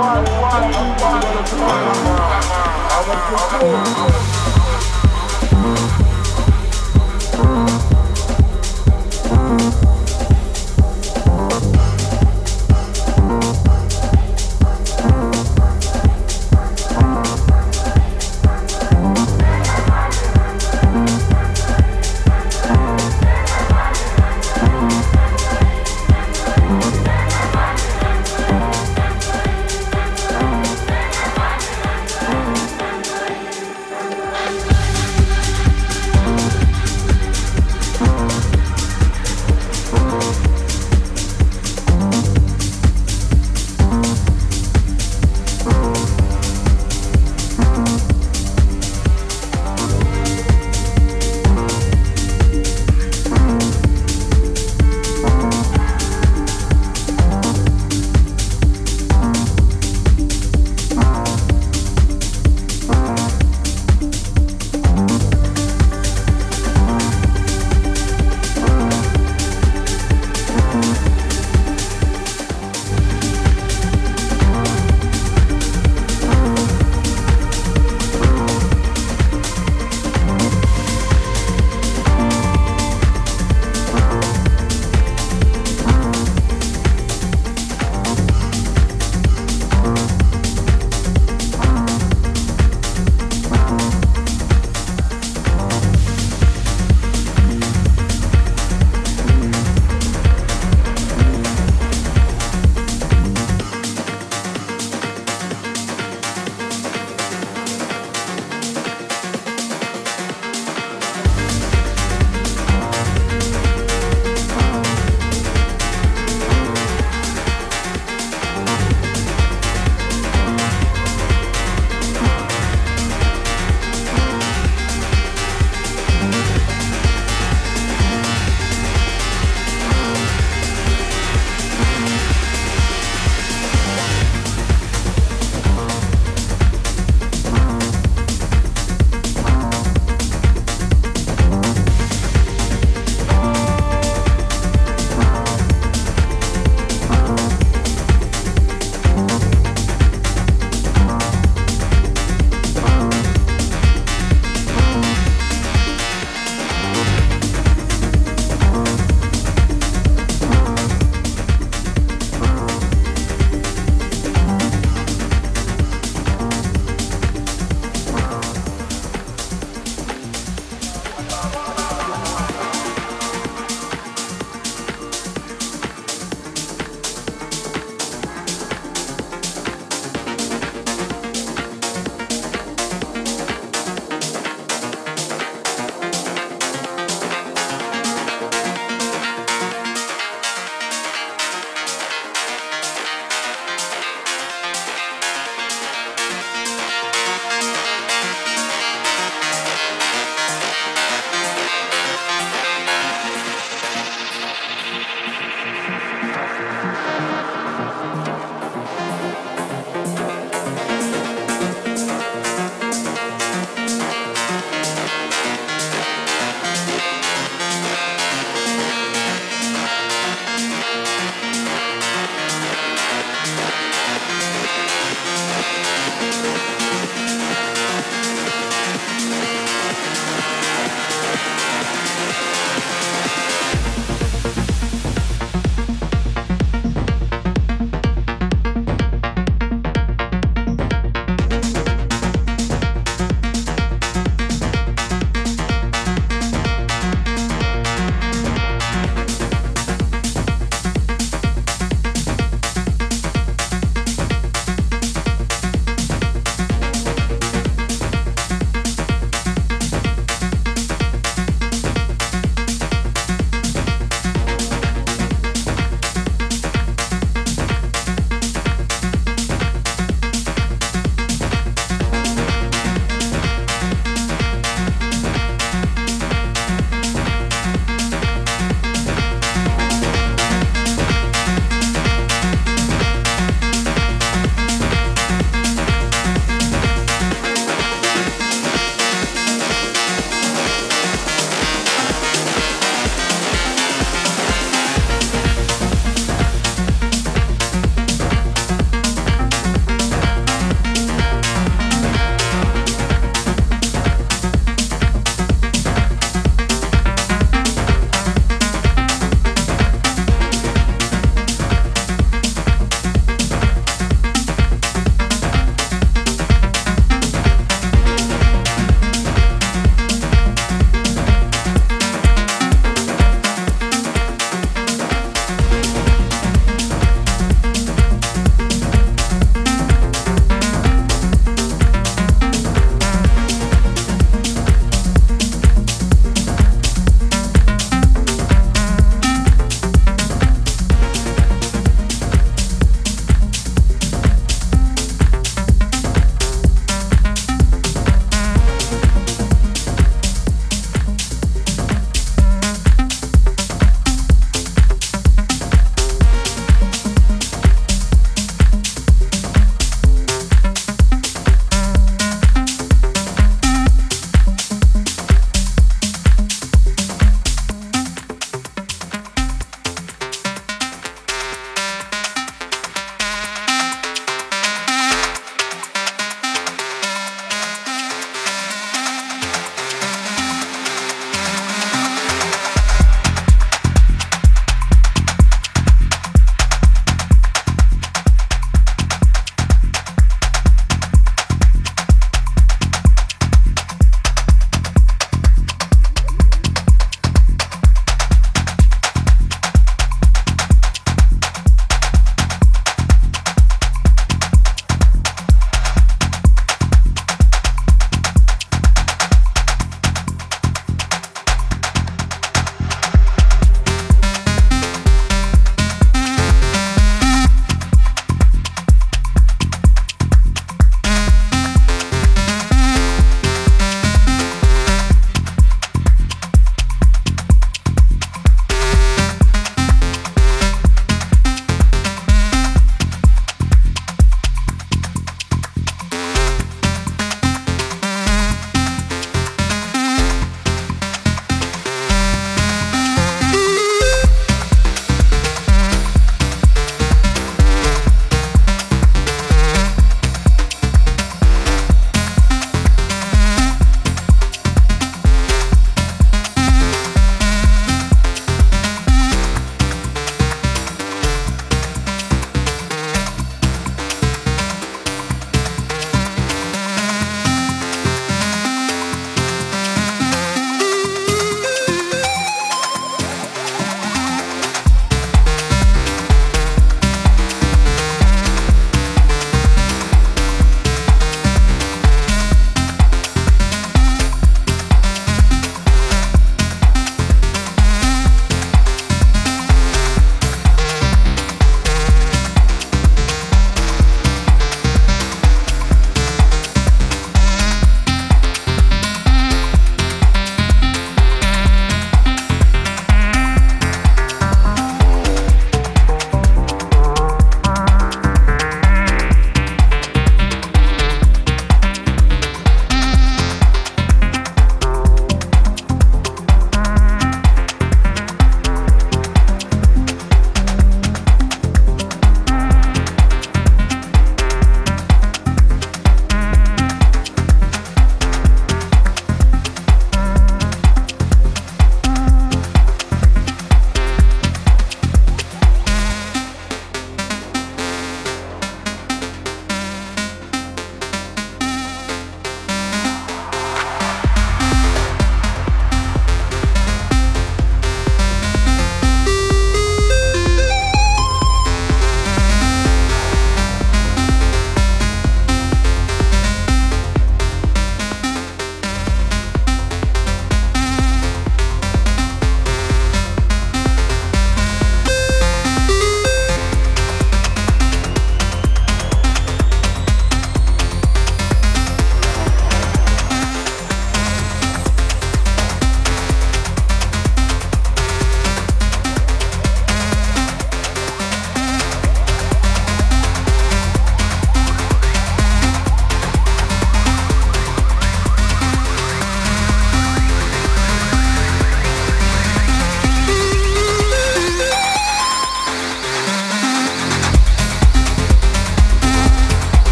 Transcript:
I want to go.